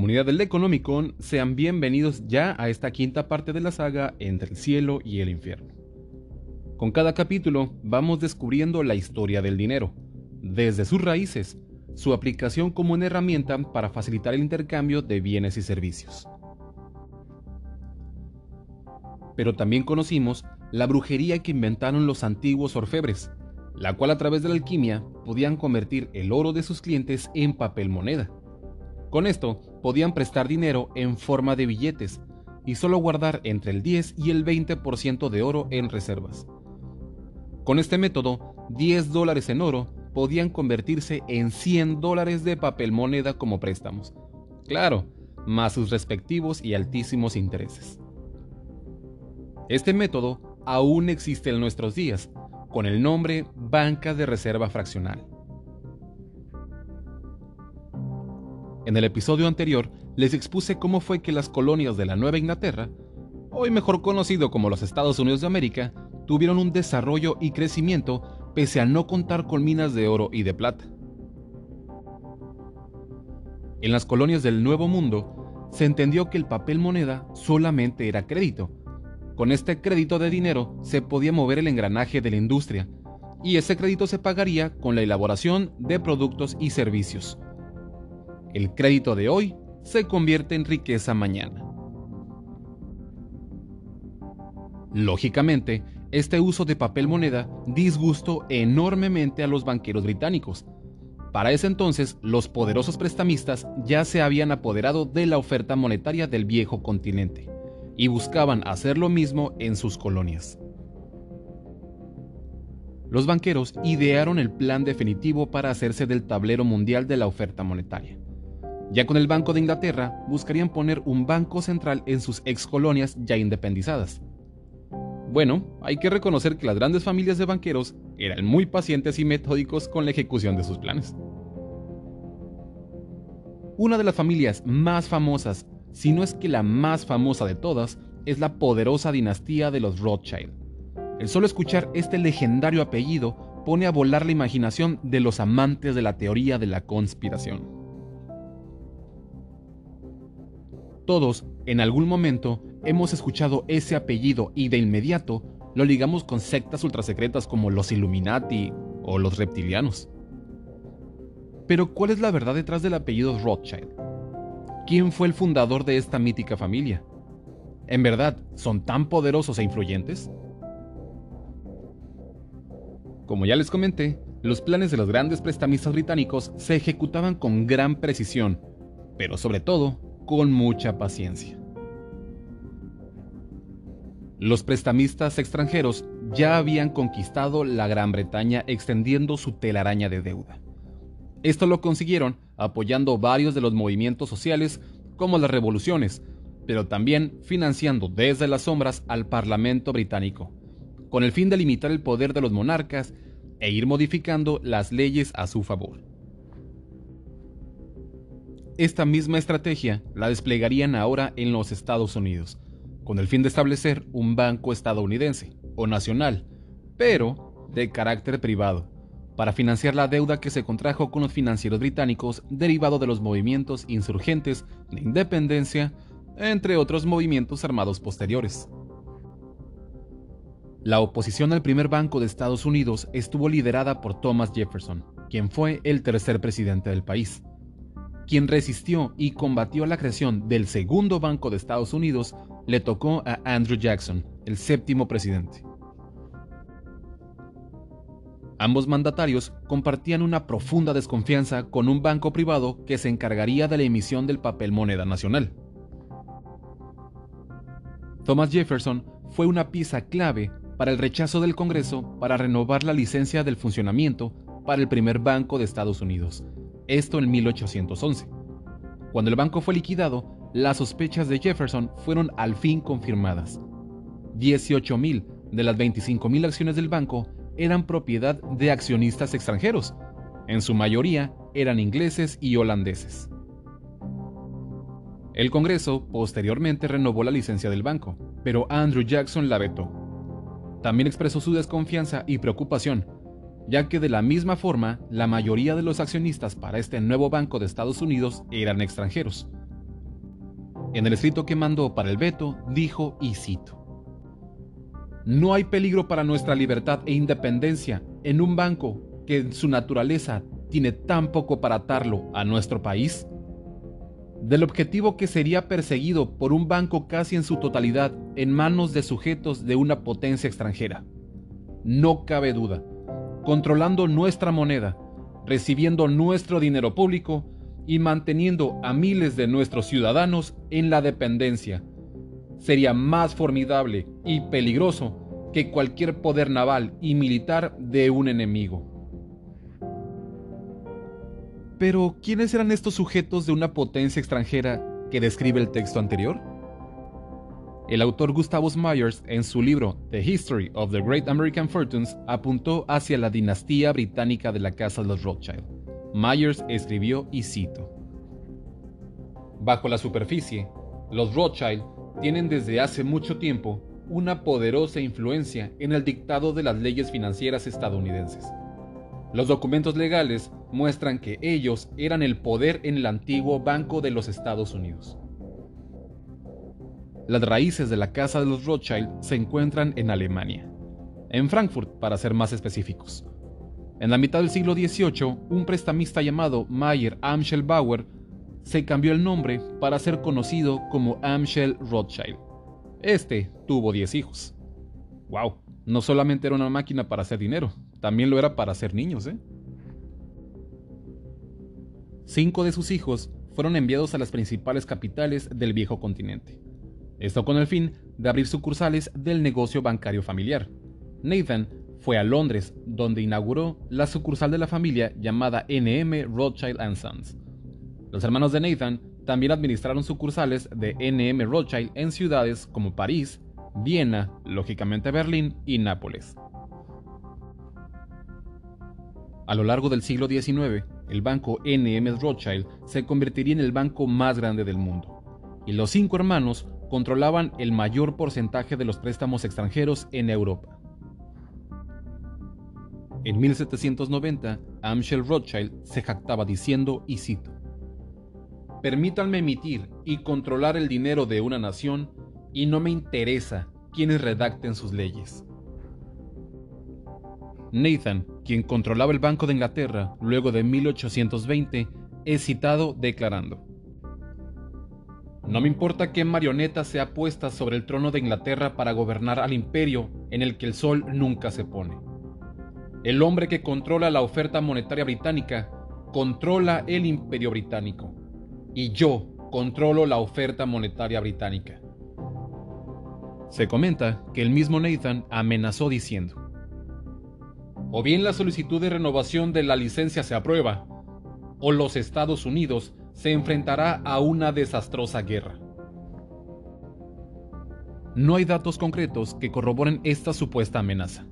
Comunidad del Economicon, sean bienvenidos ya a esta quinta parte de la saga entre el cielo y el infierno. Con cada capítulo vamos descubriendo la historia del dinero, desde sus raíces, su aplicación como una herramienta para facilitar el intercambio de bienes y servicios. Pero también conocimos la brujería que inventaron los antiguos orfebres, la cual a través de la alquimia podían convertir el oro de sus clientes en papel moneda con esto, podían prestar dinero en forma de billetes y solo guardar entre el 10 y el 20% de oro en reservas. Con este método, 10 dólares en oro podían convertirse en 100 dólares de papel moneda como préstamos. Claro, más sus respectivos y altísimos intereses. Este método aún existe en nuestros días, con el nombre banca de reserva fraccional. En el episodio anterior les expuse cómo fue que las colonias de la Nueva Inglaterra, hoy mejor conocido como los Estados Unidos de América, tuvieron un desarrollo y crecimiento pese a no contar con minas de oro y de plata. En las colonias del Nuevo Mundo, se entendió que el papel moneda solamente era crédito. Con este crédito de dinero se podía mover el engranaje de la industria, y ese crédito se pagaría con la elaboración de productos y servicios, el crédito de hoy se convierte en riqueza mañana. Lógicamente, este uso de papel moneda disgustó enormemente a los banqueros británicos. Para ese entonces, los poderosos prestamistas ya se habían apoderado de la oferta monetaria del viejo continente y buscaban hacer lo mismo en sus colonias. Los banqueros idearon el plan definitivo para hacerse del tablero mundial de la oferta monetaria. Ya con el Banco de Inglaterra, buscarían poner un banco central en sus ex colonias ya independizadas. Bueno, hay que reconocer que las grandes familias de banqueros eran muy pacientes y metódicos con la ejecución de sus planes. Una de las familias más famosas, si no es que la más famosa de todas, es la poderosa dinastía de los Rothschild. El solo escuchar este legendario apellido pone a volar la imaginación de los amantes de la teoría de la conspiración. Todos, en algún momento, hemos escuchado ese apellido y de inmediato lo ligamos con sectas ultrasecretas como los Illuminati o los reptilianos. Pero ¿cuál es la verdad detrás del apellido Rothschild? ¿Quién fue el fundador de esta mítica familia? ¿En verdad son tan poderosos e influyentes? Como ya les comenté, los planes de los grandes prestamistas británicos se ejecutaban con gran precisión, pero sobre todo con mucha paciencia. Los prestamistas extranjeros ya habían conquistado la Gran Bretaña extendiendo su telaraña de deuda. Esto lo consiguieron apoyando varios de los movimientos sociales como las revoluciones, pero también financiando desde las sombras al Parlamento británico, con el fin de limitar el poder de los monarcas e ir modificando las leyes a su favor. Esta misma estrategia la desplegarían ahora en los Estados Unidos, con el fin de establecer un banco estadounidense o nacional, pero de carácter privado, para financiar la deuda que se contrajo con los financieros británicos derivado de los movimientos insurgentes de independencia, entre otros movimientos armados posteriores. La oposición al primer banco de Estados Unidos estuvo liderada por Thomas Jefferson, quien fue el tercer presidente del país. Quien resistió y combatió la creación del segundo Banco de Estados Unidos le tocó a Andrew Jackson, el séptimo presidente. Ambos mandatarios compartían una profunda desconfianza con un banco privado que se encargaría de la emisión del papel moneda nacional. Thomas Jefferson fue una pieza clave para el rechazo del Congreso para renovar la licencia del funcionamiento para el primer banco de Estados Unidos, esto en 1811. Cuando el banco fue liquidado, las sospechas de Jefferson fueron al fin confirmadas. 18.000 de las 25.000 acciones del banco eran propiedad de accionistas extranjeros. En su mayoría eran ingleses y holandeses. El Congreso posteriormente renovó la licencia del banco, pero Andrew Jackson la vetó. También expresó su desconfianza y preocupación ya que de la misma forma la mayoría de los accionistas para este nuevo banco de Estados Unidos eran extranjeros. En el escrito que mandó para el veto, dijo, y cito, No hay peligro para nuestra libertad e independencia en un banco que en su naturaleza tiene tan poco para atarlo a nuestro país? Del objetivo que sería perseguido por un banco casi en su totalidad en manos de sujetos de una potencia extranjera. No cabe duda, controlando nuestra moneda, recibiendo nuestro dinero público y manteniendo a miles de nuestros ciudadanos en la dependencia. Sería más formidable y peligroso que cualquier poder naval y militar de un enemigo. Pero, ¿quiénes eran estos sujetos de una potencia extranjera que describe el texto anterior? El autor Gustavus Myers, en su libro The History of the Great American Fortunes, apuntó hacia la dinastía británica de la Casa de los Rothschild. Myers escribió, y cito, Bajo la superficie, los Rothschild tienen desde hace mucho tiempo una poderosa influencia en el dictado de las leyes financieras estadounidenses. Los documentos legales muestran que ellos eran el poder en el antiguo Banco de los Estados Unidos. Las raíces de la Casa de los Rothschild se encuentran en Alemania, en Frankfurt para ser más específicos. En la mitad del siglo XVIII, un prestamista llamado Mayer Amschel Bauer se cambió el nombre para ser conocido como Amschel Rothschild. Este tuvo 10 hijos. ¡Wow! No solamente era una máquina para hacer dinero, también lo era para hacer niños, ¿eh? Cinco de sus hijos fueron enviados a las principales capitales del viejo continente. Esto con el fin de abrir sucursales del negocio bancario familiar. Nathan fue a Londres, donde inauguró la sucursal de la familia llamada NM Rothschild Sons. Los hermanos de Nathan también administraron sucursales de NM Rothschild en ciudades como París, Viena, lógicamente Berlín y Nápoles. A lo largo del siglo XIX, el banco NM Rothschild se convertiría en el banco más grande del mundo, y los cinco hermanos controlaban el mayor porcentaje de los préstamos extranjeros en Europa. En 1790, Amschel Rothschild se jactaba diciendo, y cito, Permítanme emitir y controlar el dinero de una nación y no me interesa quienes redacten sus leyes. Nathan, quien controlaba el Banco de Inglaterra luego de 1820, es citado declarando, No me importa qué marioneta sea puesta sobre el trono de Inglaterra para gobernar al imperio en el que el sol nunca se pone. El hombre que controla la oferta monetaria británica controla el imperio británico, y yo controlo la oferta monetaria británica. Se comenta que el mismo Nathan amenazó diciendo, o bien la solicitud de renovación de la licencia se aprueba, o los Estados Unidos se enfrentará a una desastrosa guerra. No hay datos concretos que corroboren esta supuesta amenaza,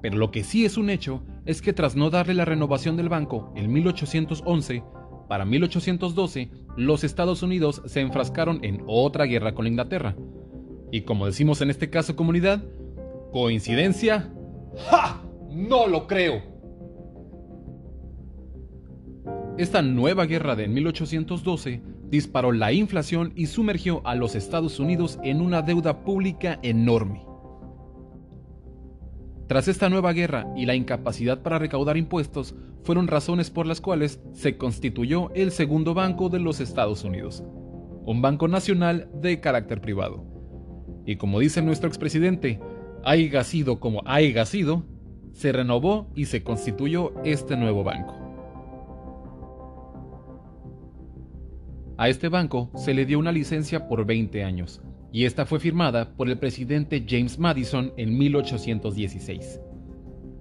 pero lo que sí es un hecho es que tras no darle la renovación del banco en 1811, para 1812 los Estados Unidos se enfrascaron en otra guerra con Inglaterra. Y como decimos en este caso comunidad, ¿coincidencia? ¡Ja! No lo creo. Esta nueva guerra de 1812 disparó la inflación y sumergió a los Estados Unidos en una deuda pública enorme. Tras esta nueva guerra y la incapacidad para recaudar impuestos fueron razones por las cuales se constituyó el segundo banco de los Estados Unidos, un banco nacional de carácter privado. Y como dice nuestro expresidente, haya sido como haya sido, se renovó y se constituyó este nuevo banco. A este banco se le dio una licencia por 20 años, y esta fue firmada por el presidente James Madison en 1816.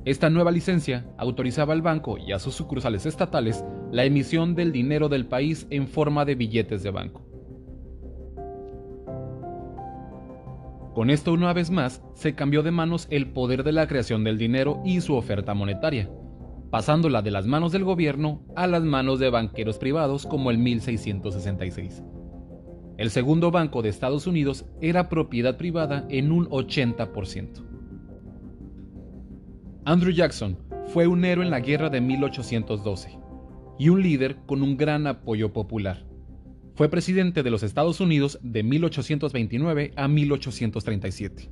Esta nueva licencia autorizaba al banco y a sus sucursales estatales la emisión del dinero del país en forma de billetes de banco. Con esto una vez más se cambió de manos el poder de la creación del dinero y su oferta monetaria, pasándola de las manos del gobierno a las manos de banqueros privados como el 1666. El segundo banco de Estados Unidos era propiedad privada en un 80%. Andrew Jackson fue un héroe en la guerra de 1812 y un líder con un gran apoyo popular fue presidente de los Estados Unidos de 1829 a 1837.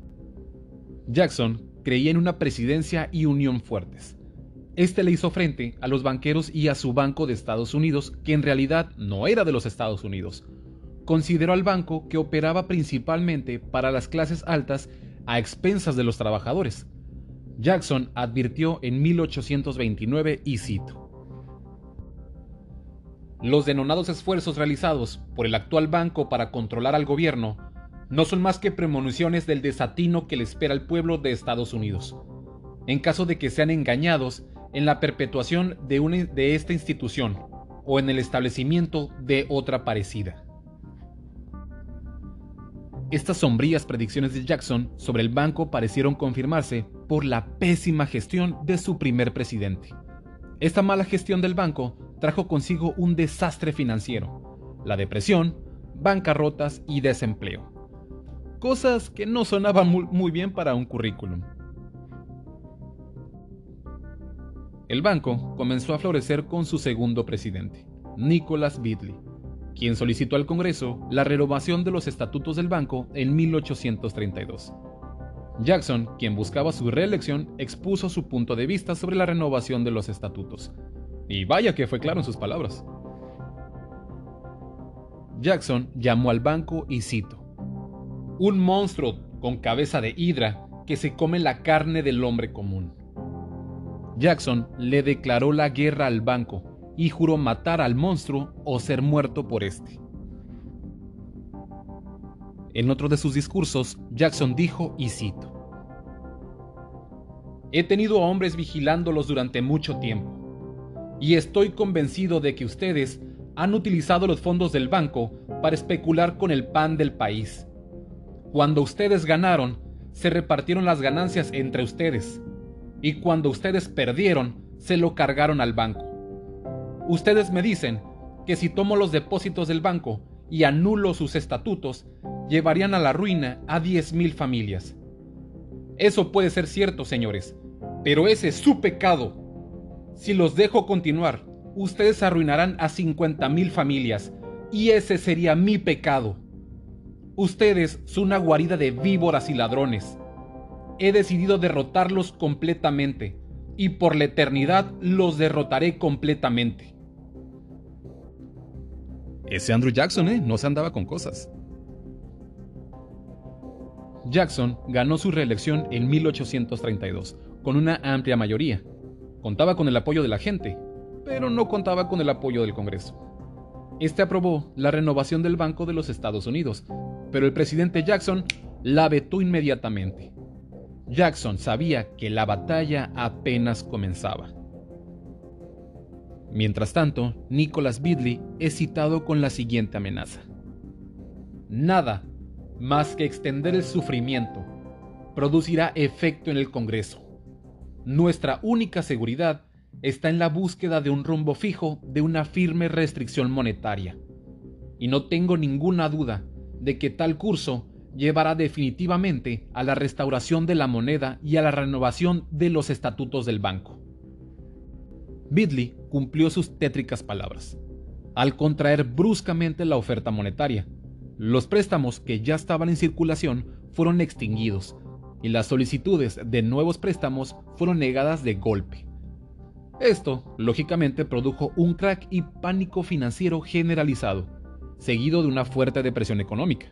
Jackson creía en una presidencia y unión fuertes. Este le hizo frente a los banqueros y a su Banco de Estados Unidos, que en realidad no era de los Estados Unidos. Consideró al banco que operaba principalmente para las clases altas a expensas de los trabajadores. Jackson advirtió en 1829 y cito. Los denonados esfuerzos realizados por el actual banco para controlar al gobierno no son más que premoniciones del desatino que le espera al pueblo de Estados Unidos, en caso de que sean engañados en la perpetuación de, esta institución o en el establecimiento de otra parecida. Estas sombrías predicciones de Jackson sobre el banco parecieron confirmarse por la pésima gestión de su primer presidente. Esta mala gestión del banco trajo consigo un desastre financiero, la depresión, bancarrotas y desempleo cosas que no sonaban muy, bien para un currículum. El banco comenzó a florecer con su segundo presidente, Nicholas Bidley, quien solicitó al Congreso la renovación de los estatutos del banco en 1832. Jackson, quien buscaba su reelección, expuso su punto de vista sobre la renovación de los estatutos. Y vaya que fue claro en sus palabras. Jackson llamó al banco y cito, un monstruo con cabeza de hidra que se come la carne del hombre común. Jackson le declaró la guerra al banco y juró matar al monstruo o ser muerto por este. En otro de sus discursos, Jackson dijo, y cito, He tenido a hombres vigilándolos durante mucho tiempo, y estoy convencido de que ustedes han utilizado los fondos del banco para especular con el pan del país cuando ustedes ganaron, se repartieron las ganancias entre ustedes. Y cuando ustedes perdieron, se lo cargaron al banco. Ustedes me dicen que si tomo los depósitos del banco y anulo sus estatutos, llevarían a la ruina a 10.000 familias. Eso puede ser cierto, señores, pero ese es su pecado. Si los dejo continuar, ustedes arruinarán a 50.000 familias, y ese sería mi pecado. Ustedes son una guarida de víboras y ladrones. He decidido derrotarlos completamente, y por la eternidad los derrotaré completamente. Ese Andrew Jackson, ¿eh? No se andaba con cosas. Jackson ganó su reelección en 1832, con una amplia mayoría. Contaba con el apoyo de la gente, pero no contaba con el apoyo del Congreso. Este aprobó la renovación del Banco de los Estados Unidos, pero el presidente Jackson la vetó inmediatamente. Jackson sabía que la batalla apenas comenzaba. Mientras tanto, Nicholas Bidley es citado con la siguiente amenaza. Nada más que extender el sufrimiento producirá efecto en el Congreso. Nuestra única seguridad está en la búsqueda de un rumbo fijo de una firme restricción monetaria. Y no tengo ninguna duda de que tal curso llevará definitivamente a la restauración de la moneda y a la renovación de los estatutos del banco. Bidley cumplió sus tétricas palabras. Al contraer bruscamente la oferta monetaria, los préstamos que ya estaban en circulación fueron extinguidos y las solicitudes de nuevos préstamos fueron negadas de golpe. Esto, lógicamente, produjo un crack y pánico financiero generalizado, seguido de una fuerte depresión económica.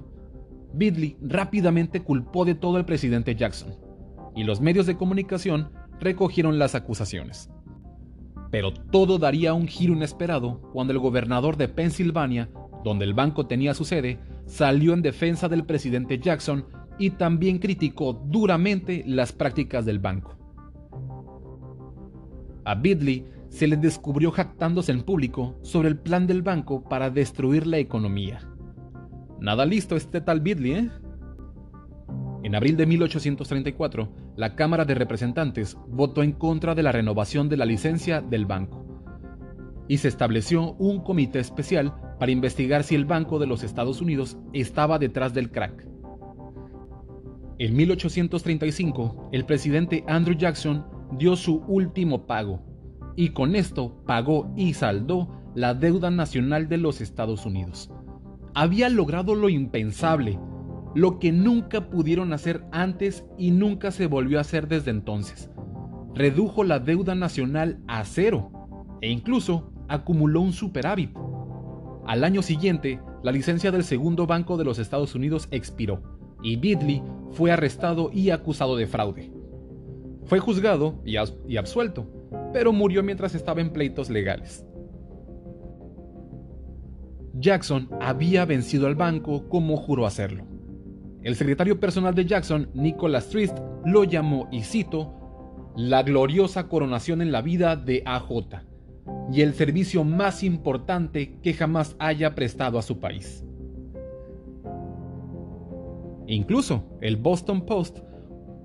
Bidley rápidamente culpó de todo al presidente Jackson, y los medios de comunicación recogieron las acusaciones. Pero todo daría un giro inesperado cuando el gobernador de Pensilvania, donde el banco tenía su sede, salió en defensa del presidente Jackson y también criticó duramente las prácticas del banco. A Bidley se le descubrió jactándose en público sobre el plan del banco para destruir la economía. Nada listo este tal Bidley, ¿eh? En abril de 1834, la Cámara de Representantes votó en contra de la renovación de la licencia del banco y se estableció un comité especial para investigar si el Banco de los Estados Unidos estaba detrás del crack. En 1835, el presidente Andrew Jackson dio su último pago y con esto pagó y saldó la deuda nacional de los Estados Unidos, había logrado lo impensable, lo que nunca pudieron hacer antes y nunca se volvió a hacer desde entonces. Redujo la deuda nacional a cero e incluso acumuló un superávit. Al año siguiente, la licencia del segundo banco de los Estados Unidos expiró y Bidley fue arrestado y acusado de fraude. Fue juzgado y, absuelto, pero murió mientras estaba en pleitos legales. Jackson había vencido al banco como juró hacerlo. El secretario personal de Jackson, Nicholas Trist, lo llamó, y cito, la gloriosa coronación en la vida de AJ y el servicio más importante que jamás haya prestado a su país. Incluso el Boston Post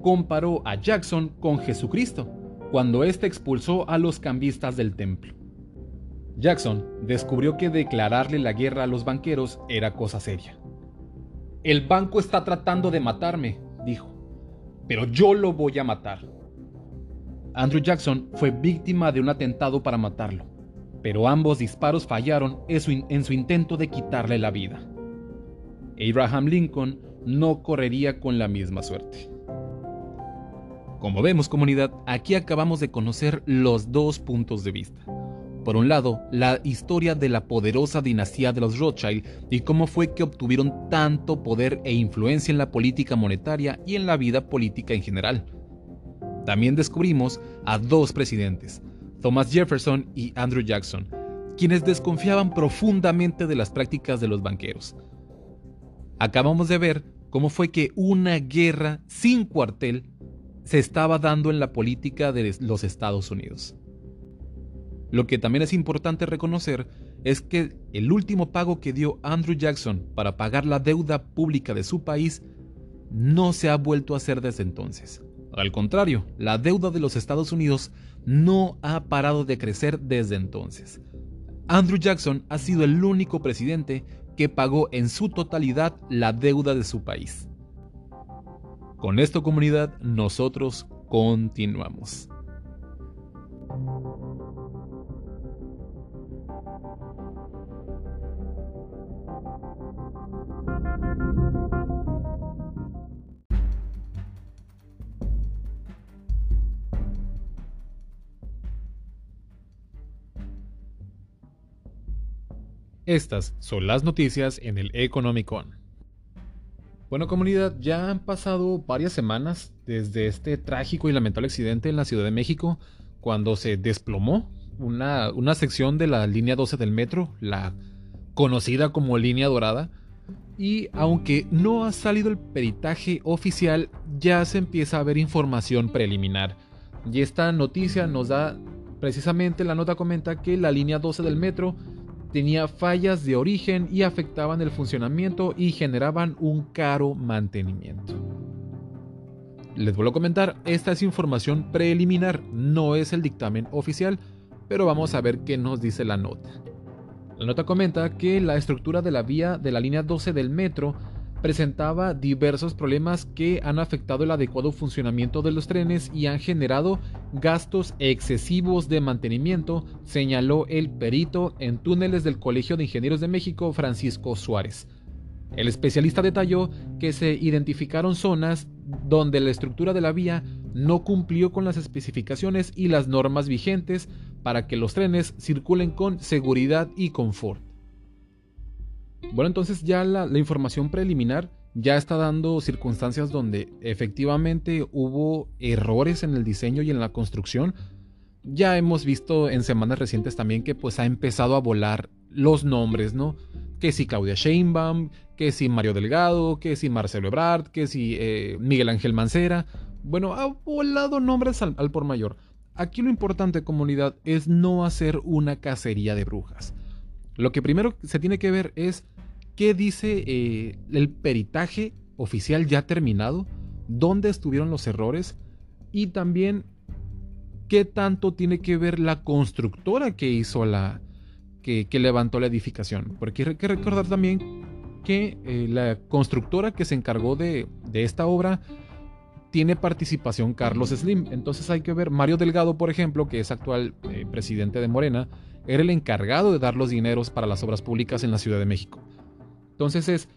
comparó a Jackson con Jesucristo cuando éste expulsó a los cambistas del templo. Jackson descubrió que declararle la guerra a los banqueros era cosa seria. El banco está tratando de matarme, dijo, pero yo lo voy a matar. Andrew Jackson fue víctima de un atentado para matarlo, pero ambos disparos fallaron en su intento de quitarle la vida. Abraham Lincoln no correría con la misma suerte. Como vemos comunidad, aquí acabamos de conocer los dos puntos de vista. Por un lado, la historia de la poderosa dinastía de los Rothschild y cómo fue que obtuvieron tanto poder e influencia en la política monetaria y en la vida política en general. También descubrimos a dos presidentes, Thomas Jefferson y Andrew Jackson, quienes desconfiaban profundamente de las prácticas de los banqueros. Acabamos de ver cómo fue que una guerra sin cuartel se estaba dando en la política de los Estados Unidos. Lo que también es importante reconocer es que el último pago que dio Andrew Jackson para pagar la deuda pública de su país no se ha vuelto a hacer desde entonces. Al contrario, la deuda de los Estados Unidos no ha parado de crecer desde entonces. Andrew Jackson ha sido el único presidente que pagó en su totalidad la deuda de su país. Con esto comunidad, nosotros continuamos. Estas son las noticias en el Economicon. Bueno comunidad, ya han pasado varias semanas desde este trágico y lamentable accidente en la Ciudad de México cuando se desplomó una, una sección de la línea 12 del metro, la conocida como línea dorada. Y aunque no ha salido el peritaje oficial, ya se empieza a ver información preliminar. Y esta noticia nos da precisamente, la nota comenta que la línea 12 del metro tenía fallas de origen y afectaban el funcionamiento y generaban un caro mantenimiento. Les vuelvo a comentar, esta es información preliminar, no es el dictamen oficial, pero vamos a ver qué nos dice la nota. La nota comenta que la estructura de la vía de la línea 12 del metro presentaba diversos problemas que han afectado el adecuado funcionamiento de los trenes y han generado gastos excesivos de mantenimiento, señaló el perito en túneles del Colegio de Ingenieros de México, Francisco Suárez. El especialista detalló que se identificaron zonas donde la estructura de la vía no cumplió con las especificaciones y las normas vigentes para que los trenes circulen con seguridad y confort. Bueno, entonces ya la, información preliminar ya está dando circunstancias donde efectivamente hubo errores en el diseño y en la construcción. Ya hemos visto en semanas recientes también que pues ha empezado a volar los nombres, ¿no? Que si Claudia Sheinbaum, que si Mario Delgado, que si Marcelo Ebrard, que si eh, Miguel Ángel Mancera. Bueno, ha volado nombres al por mayor. Aquí lo importante, comunidad, es no hacer una cacería de brujas. Lo que primero se tiene que ver es qué dice eh, el peritaje oficial ya terminado, dónde estuvieron los errores y también qué tanto tiene que ver la constructora que hizo la que, levantó la edificación. Porque hay que recordar también que eh, la constructora que se encargó de, esta obra tiene participación Carlos Slim. Entonces hay que ver, Mario Delgado, por ejemplo, que es actual eh, presidente de Morena, era el encargado de dar los dineros para las obras públicas en la Ciudad de México. Entonces es,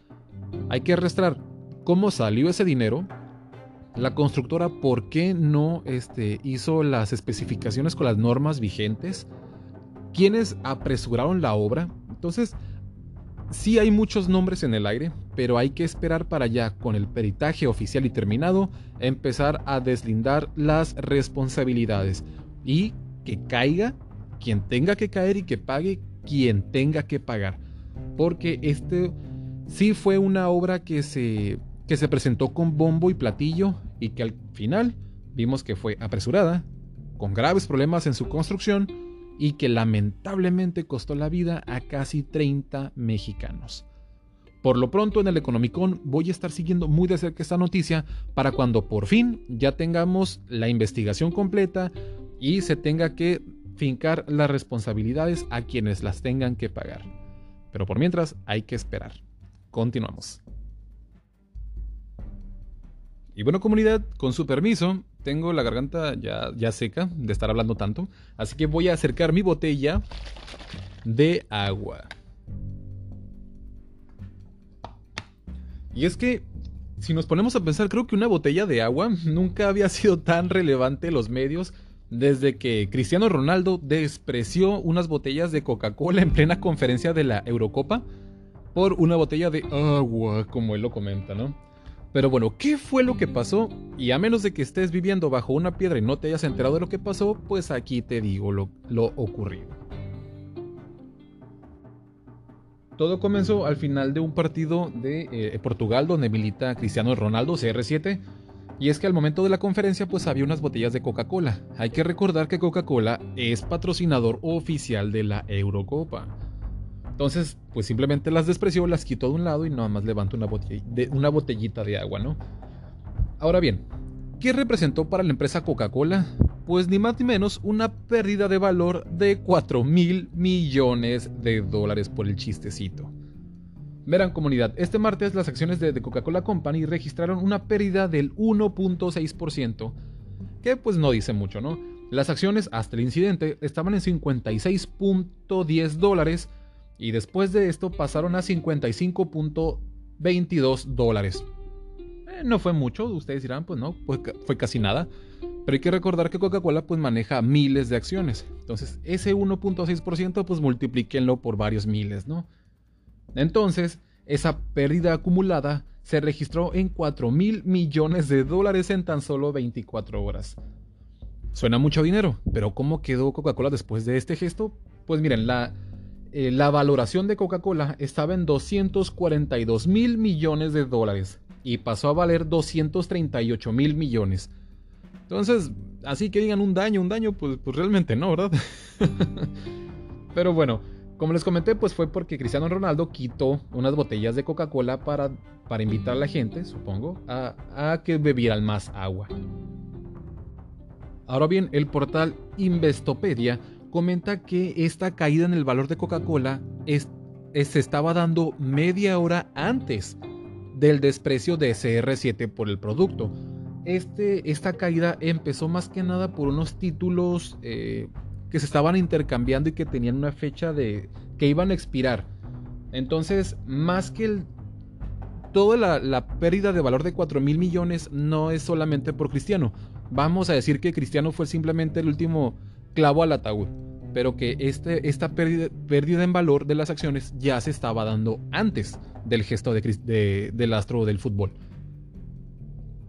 hay que arrastrar cómo salió ese dinero, la constructora por qué no este, hizo las especificaciones con las normas vigentes, quiénes apresuraron la obra. Entonces, sí hay muchos nombres en el aire, pero hay que esperar para ya, con el peritaje oficial y terminado, empezar a deslindar las responsabilidades y que caiga quien tenga que caer y que pague quien tenga que pagar. Porque este sí fue una obra que se, que se presentó con bombo y platillo y que al final vimos que fue apresurada, con graves problemas en su construcción y que lamentablemente costó la vida a casi 30 mexicanos. Por lo pronto en el Economicon voy a estar siguiendo muy de cerca esta noticia para cuando por fin ya tengamos la investigación completa y se tenga que fincar las responsabilidades a quienes las tengan que pagar. Pero por mientras hay que esperar. Continuamos. Y bueno comunidad, con su permiso, tengo la garganta ya, ya seca de estar hablando tanto, así que voy a acercar mi botella de agua. Y es que, si nos ponemos a pensar, creo que una botella de agua nunca había sido tan relevante en los medios desde que Cristiano Ronaldo despreció unas botellas de Coca-Cola en plena conferencia de la Eurocopa por una botella de agua, como él lo comenta, ¿no? Pero bueno, ¿qué fue lo que pasó? Y a menos de que estés viviendo bajo una piedra y no te hayas enterado de lo que pasó, pues aquí te digo lo, ocurrido. Todo comenzó al final de un partido de eh, Portugal donde milita Cristiano Ronaldo, CR7, y es que al momento de la conferencia pues había unas botellas de Coca-Cola. Hay que recordar que Coca-Cola es patrocinador oficial de la Eurocopa. Entonces, pues simplemente las despreció, las quitó de un lado y nada más levantó una, una botellita de agua, ¿no? Ahora bien, ¿qué representó para la empresa Coca-Cola? Pues ni más ni menos una pérdida de valor de 4 mil millones de dólares por el chistecito. Verán comunidad, este martes las acciones de, Coca-Cola Company registraron una pérdida del 1.6%, que pues no dice mucho, ¿no? Las acciones hasta el incidente estaban en 56.10 dólares y después de esto pasaron a 55.22 dólares. Eh, no fue mucho, ustedes dirán, pues no, fue casi nada. Pero hay que recordar que Coca-Cola pues maneja miles de acciones. Entonces ese 1.6% pues multiplíquenlo por varios miles, ¿no? Entonces, esa pérdida acumulada se registró en 4 mil millones de dólares en tan solo 24 horas. Suena mucho dinero, pero ¿cómo quedó Coca-Cola después de este gesto? Pues miren, la, eh, la valoración de Coca-Cola estaba en 242 mil millones de dólares y pasó a valer 238 mil millones. Entonces, así que digan un daño, un daño, pues, pues realmente no, ¿verdad? Pero bueno, como les comenté, pues fue porque Cristiano Ronaldo quitó unas botellas de Coca-Cola para, para invitar a la gente, supongo, a, a que bebieran más agua. Ahora bien, el portal Investopedia comenta que esta caída en el valor de Coca-Cola se estaba dando media hora antes del desprecio de CR7 por el producto. Este, esta caída empezó más que nada por unos títulos eh, que se estaban intercambiando y que tenían una fecha de que iban a expirar. Entonces, más que el, toda la, la pérdida de valor de 4 mil millones no es solamente por Cristiano. Vamos a decir que Cristiano fue simplemente el último clavo al ataúd, pero que este, esta pérdida, en valor de las acciones ya se estaba dando antes del gesto de, del astro del fútbol.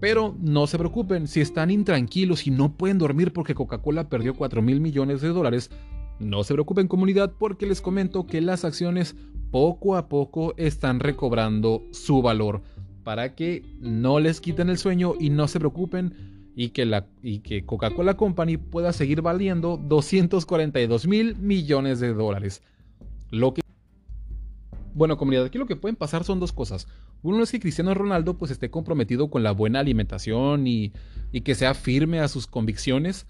Pero no se preocupen, si están intranquilos y no pueden dormir porque Coca-Cola perdió 4 mil millones de dólares, no se preocupen comunidad porque les comento que las acciones poco a poco están recobrando su valor para que no les quiten el sueño y no se preocupen y que, que Coca-Cola Company pueda seguir valiendo 242 mil millones de dólares. Lo que... Bueno, comunidad, aquí lo que pueden pasar son dos cosas. Uno es que Cristiano Ronaldo pues esté comprometido con la buena alimentación y, y que sea firme a sus convicciones,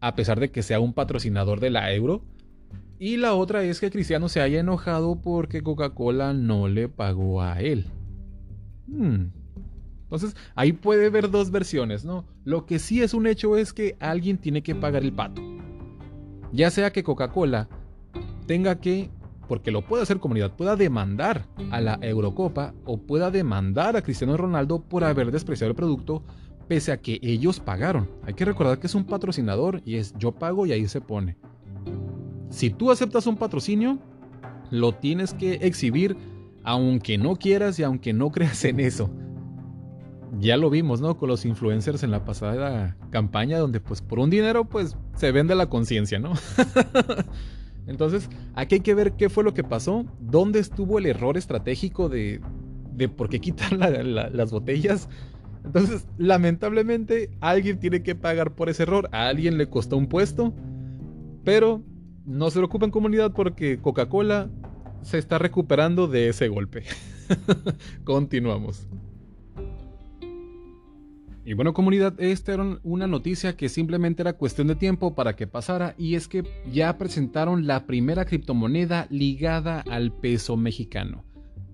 a pesar de que sea un patrocinador de la euro. Y la otra es que Cristiano se haya enojado porque Coca-Cola no le pagó a él. Hmm, entonces, ahí puede haber dos versiones, ¿no? Lo que sí es un hecho es que alguien tiene que pagar el pato. Ya sea que Coca-Cola tenga que porque lo puede hacer comunidad, pueda demandar a la Eurocopa o pueda demandar a Cristiano Ronaldo por haber despreciado el producto pese a que ellos pagaron. Hay que recordar que es un patrocinador y es yo pago y ahí se pone. Si tú aceptas un patrocinio, lo tienes que exhibir aunque no quieras y aunque no creas en eso. Ya lo vimos, ¿no? Con los influencers en la pasada campaña donde pues por un dinero pues se vende la conciencia, ¿no? Entonces, aquí hay que ver qué fue lo que pasó, dónde estuvo el error estratégico de, de por qué quitar las botellas. Entonces, lamentablemente, alguien tiene que pagar por ese error. A alguien le costó un puesto, pero no se preocupen comunidad porque Coca-Cola se está recuperando de ese golpe. Continuamos. Y bueno comunidad, esta era una noticia que simplemente era cuestión de tiempo para que pasara y es que ya presentaron la primera criptomoneda ligada al peso mexicano.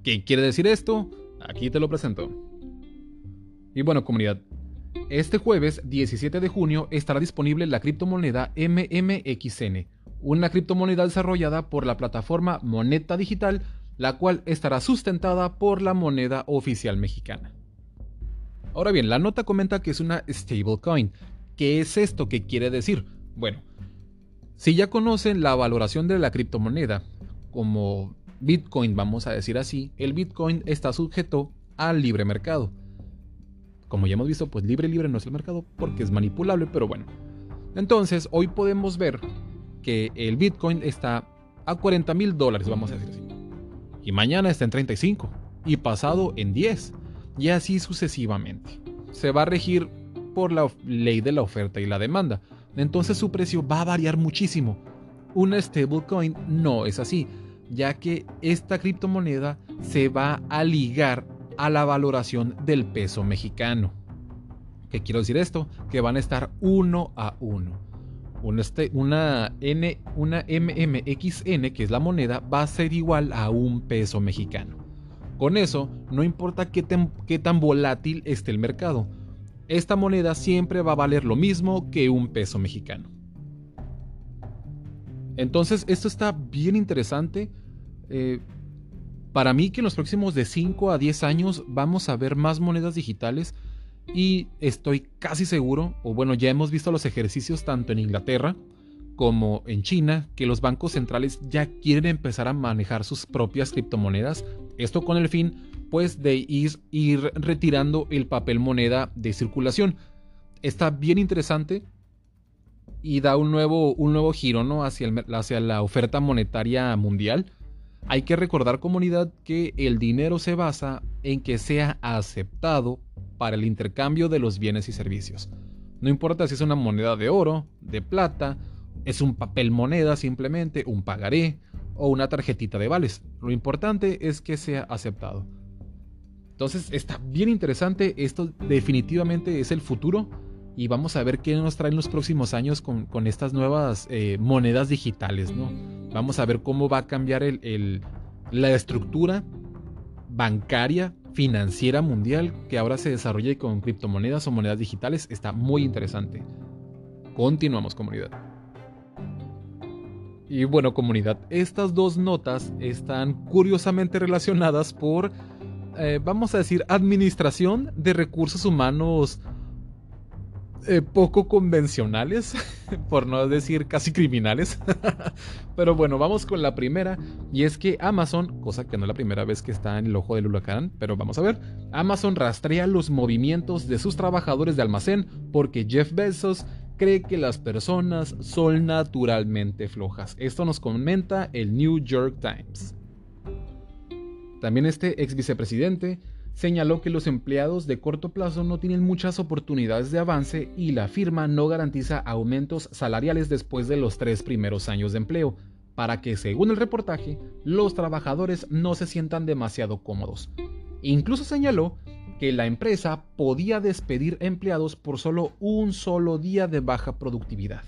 ¿Qué quiere decir esto? Aquí te lo presento. Y bueno comunidad, este jueves 17 de junio estará disponible la criptomoneda MMXN, una criptomoneda desarrollada por la plataforma Moneta Digital, la cual estará sustentada por la moneda oficial mexicana. Ahora bien, la nota comenta que es una stablecoin. ¿Qué es esto? ¿Qué quiere decir? Bueno, si ya conocen la valoración de la criptomoneda, como Bitcoin, vamos a decir así, el Bitcoin está sujeto al libre mercado. Como ya hemos visto, pues libre libre no es el mercado porque es manipulable, pero bueno. Entonces, hoy podemos ver que el Bitcoin está a 40 mil dólares, vamos a decir así. Y mañana está en 35 y pasado en 10 y así sucesivamente. Se va a regir por la ley de la oferta y la demanda. Entonces su precio va a variar muchísimo. Una stablecoin no es así, ya que esta criptomoneda se va a ligar a la valoración del peso mexicano. ¿Qué quiero decir esto? Que van a estar uno a uno. Una, este, una, N, una MMXN, que es la moneda, va a ser igual a un peso mexicano. Con eso, no importa qué tan, volátil esté el mercado, esta moneda siempre va a valer lo mismo que un peso mexicano. Entonces, esto está bien interesante. Eh, para mí que en los próximos de 5 a 10 años vamos a ver más monedas digitales y estoy casi seguro, o bueno, ya hemos visto los ejercicios tanto en Inglaterra como en China, que los bancos centrales ya quieren empezar a manejar sus propias criptomonedas esto con el fin, pues, de ir, ir retirando el papel moneda de circulación. Está bien interesante y da un nuevo, un nuevo giro ¿no? hacia, hacia la oferta monetaria mundial. Hay que recordar, comunidad, que el dinero se basa en que sea aceptado para el intercambio de los bienes y servicios. No importa si es una moneda de oro, de plata, es un papel moneda simplemente, un pagaré, o una tarjetita de vales. Lo importante es que sea aceptado. Entonces está bien interesante, esto definitivamente es el futuro y vamos a ver qué nos traen los próximos años con, estas nuevas eh, monedas digitales. ¿no? Vamos a ver cómo va a cambiar el, la estructura bancaria, financiera mundial que ahora se desarrolle con criptomonedas o monedas digitales. Está muy interesante. Continuamos comunidad. Y bueno, comunidad, estas dos notas están curiosamente relacionadas por, eh, vamos a decir, administración de recursos humanos eh, poco convencionales, por no decir casi criminales. Pero bueno, vamos con la primera, y es que Amazon, cosa que no es la primera vez que está en el ojo del huracán, pero vamos a ver, Amazon rastrea los movimientos de sus trabajadores de almacén porque Jeff Bezos cree que las personas son naturalmente flojas. Esto nos comenta el New York Times. También este ex vicepresidente señaló que los empleados de corto plazo no tienen muchas oportunidades de avance y la firma no garantiza aumentos salariales después de los tres primeros años de empleo, para que, según el reportaje, los trabajadores no se sientan demasiado cómodos. Incluso señaló que la empresa podía despedir empleados por solo un solo día de baja productividad.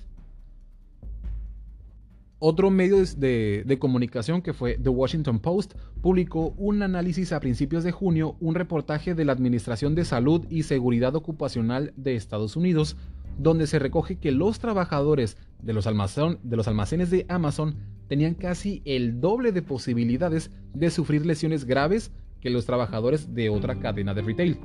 Otro medio de, comunicación que fue The Washington Post publicó un análisis a principios de junio, un reportaje de la Administración de Salud y Seguridad Ocupacional de Estados Unidos, donde se recoge que los trabajadores de los almacenes de Amazon tenían casi el doble de posibilidades de sufrir lesiones graves que los trabajadores de otra cadena de retail.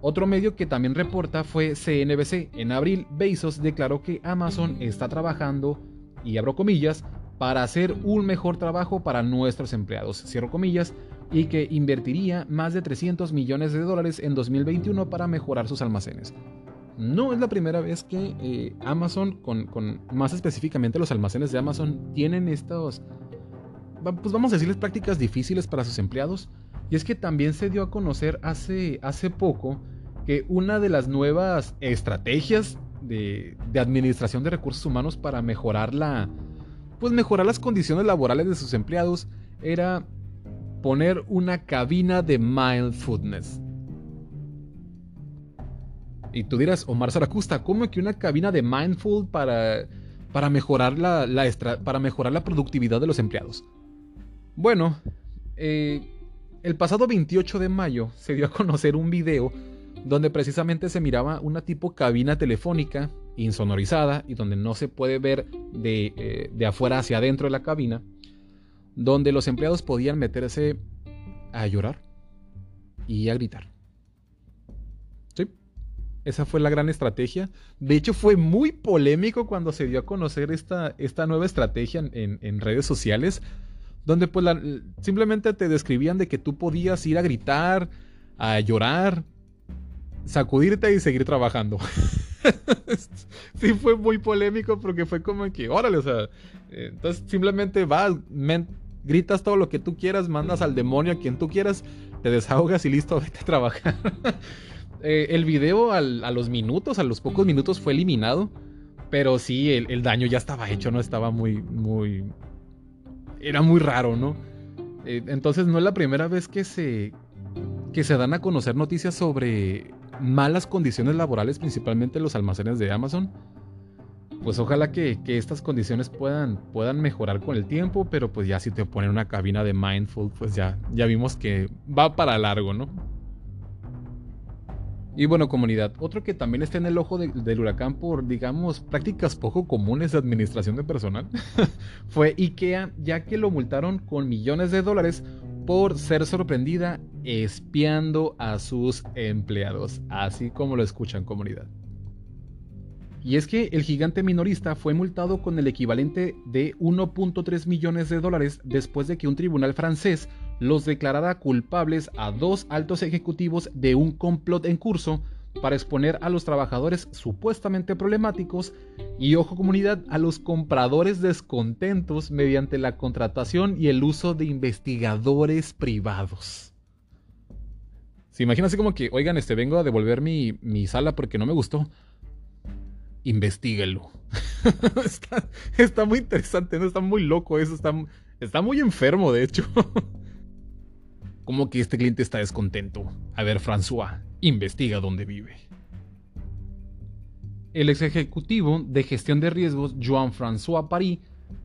Otro medio que también reporta fue CNBC. En abril, Bezos declaró que Amazon está trabajando, y abro comillas, para hacer un mejor trabajo para nuestros empleados, cierro comillas, y que invertiría más de 300 millones de dólares en 2021 para mejorar sus almacenes. No es la primera vez que eh, Amazon, con, más específicamente los almacenes de Amazon, tienen estos, pues vamos a decirles prácticas difíciles para sus empleados. Y es que también se dio a conocer hace, hace poco que una de las nuevas estrategias de, administración de recursos humanos para mejorar la, pues mejorar las condiciones laborales de sus empleados era poner una cabina de mindfulness. Y tú dirás, Omar Zaracusta, ¿cómo que una cabina de mindful para, para, mejorar la, para mejorar la productividad de los empleados? Bueno, eh, el pasado 28 de mayo se dio a conocer un video donde precisamente se miraba una tipo cabina telefónica insonorizada y donde no se puede ver de, eh, de afuera hacia adentro de la cabina, donde los empleados podían meterse a llorar y a gritar. Esa fue la gran estrategia. De hecho, fue muy polémico cuando se dio a conocer esta, esta nueva estrategia en, redes sociales, donde pues simplemente te describían de que tú podías ir a gritar, a llorar, sacudirte y seguir trabajando. sí fue muy polémico porque fue como que, órale, o sea, eh, entonces simplemente vas, gritas todo lo que tú quieras, mandas al demonio a quien tú quieras, te desahogas y listo, vete a trabajar. Eh, el video a los minutos, a los pocos minutos fue eliminado. Pero sí, el, daño ya estaba hecho, ¿no? Estaba muy, muy... Era muy raro, ¿no? Eh, entonces no es la primera vez que se, que se dan a conocer noticias sobre malas condiciones laborales, principalmente en los almacenes de Amazon. Pues ojalá que, estas condiciones puedan, puedan mejorar con el tiempo, pero pues ya si te ponen una cabina de mindful, pues ya, ya vimos que va para largo, ¿no? Y bueno, comunidad, otro que también está en el ojo del huracán por, digamos, prácticas poco comunes de administración de personal, fue IKEA, ya que lo multaron con millones de dólares por ser sorprendida espiando a sus empleados, así como lo escuchan comunidad. Y es que el gigante minorista fue multado con el equivalente de 1.3 millones de dólares después de que un tribunal francés los declarara culpables a dos altos ejecutivos de un complot en curso para exponer a los trabajadores supuestamente problemáticos y, ojo comunidad, a los compradores descontentos mediante la contratación y el uso de investigadores privados. Se imagina así como que, oigan, este, vengo a devolver mi, mi sala porque no me gustó. Investíguelo. está, está, muy interesante, ¿no? Está muy loco eso, está, está muy enfermo, de hecho. Como que este cliente está descontento. A ver, François, investiga dónde vive. El ex ejecutivo de gestión de riesgos, Jean-François Paris,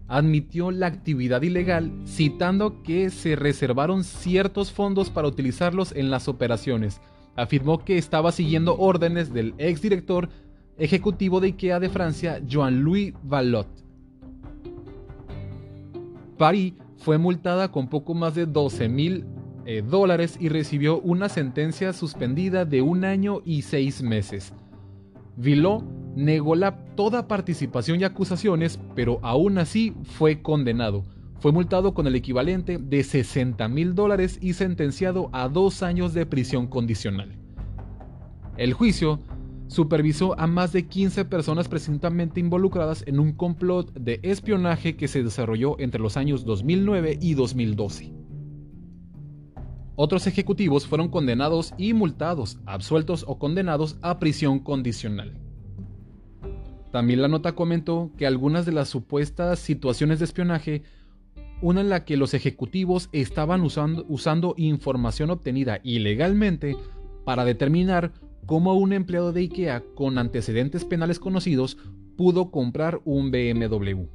admitió la actividad ilegal citando que se reservaron ciertos fondos para utilizarlos en las operaciones. Afirmó que estaba siguiendo órdenes del exdirector ejecutivo de IKEA de Francia, Jean-Louis Vallot. Paris fue multada con poco más de 12 mil eh, dólares y recibió una sentencia suspendida de un año y seis meses. Villot negó la, toda participación y acusaciones, pero aún así fue condenado. Fue multado con el equivalente de 60 mil dólares y sentenciado a dos años de prisión condicional. El juicio supervisó a más de 15 personas presuntamente involucradas en un complot de espionaje que se desarrolló entre los años 2009 y 2012. Otros ejecutivos fueron condenados y multados, absueltos o condenados a prisión condicional. También la nota comentó que algunas de las supuestas situaciones de espionaje, una en la que los ejecutivos estaban usando, información obtenida ilegalmente para determinar cómo un empleado de IKEA con antecedentes penales conocidos pudo comprar un BMW.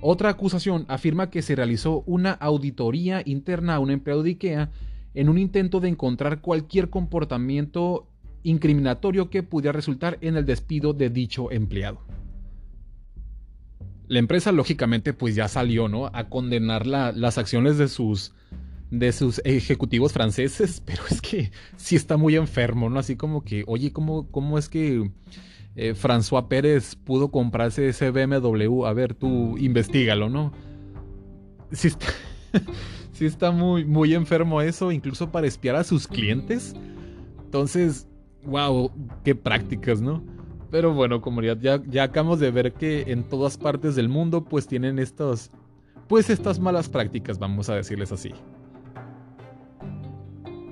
Otra acusación afirma que se realizó una auditoría interna a un empleado de IKEA en un intento de encontrar cualquier comportamiento incriminatorio que pudiera resultar en el despido de dicho empleado. La empresa lógicamente pues ya salió, ¿no? A condenar las acciones de sus, de sus ejecutivos franceses, pero es que sí está muy enfermo, ¿no? Así como que, oye, ¿cómo, cómo es que eh, François Pérez pudo comprarse ese BMW? A ver, tú investigalo, ¿no? Sí está, sí está muy, muy enfermo eso, incluso para espiar a sus clientes. Entonces, wow, qué prácticas, ¿no? Pero bueno, comunidad, ya, ya acabamos de ver que en todas partes del mundo pues tienen estos, pues estas malas prácticas, vamos a decirles así.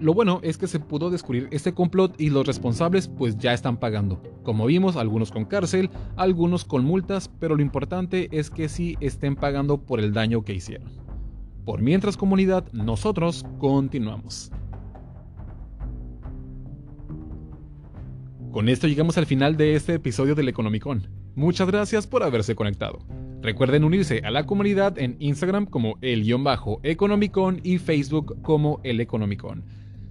Lo bueno es que se pudo descubrir este complot y los responsables pues ya están pagando. Como vimos, algunos con cárcel, algunos con multas, pero lo importante es que sí estén pagando por el daño que hicieron. Por mientras comunidad, nosotros continuamos. Con esto llegamos al final de este episodio del Economicon. Muchas gracias por haberse conectado. Recuerden unirse a la comunidad en Instagram como el-economicon y Facebook como el Economicon.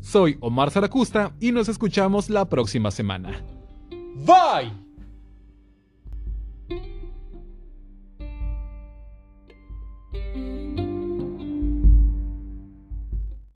Soy Omar Zaracusta y nos escuchamos la próxima semana. Bye.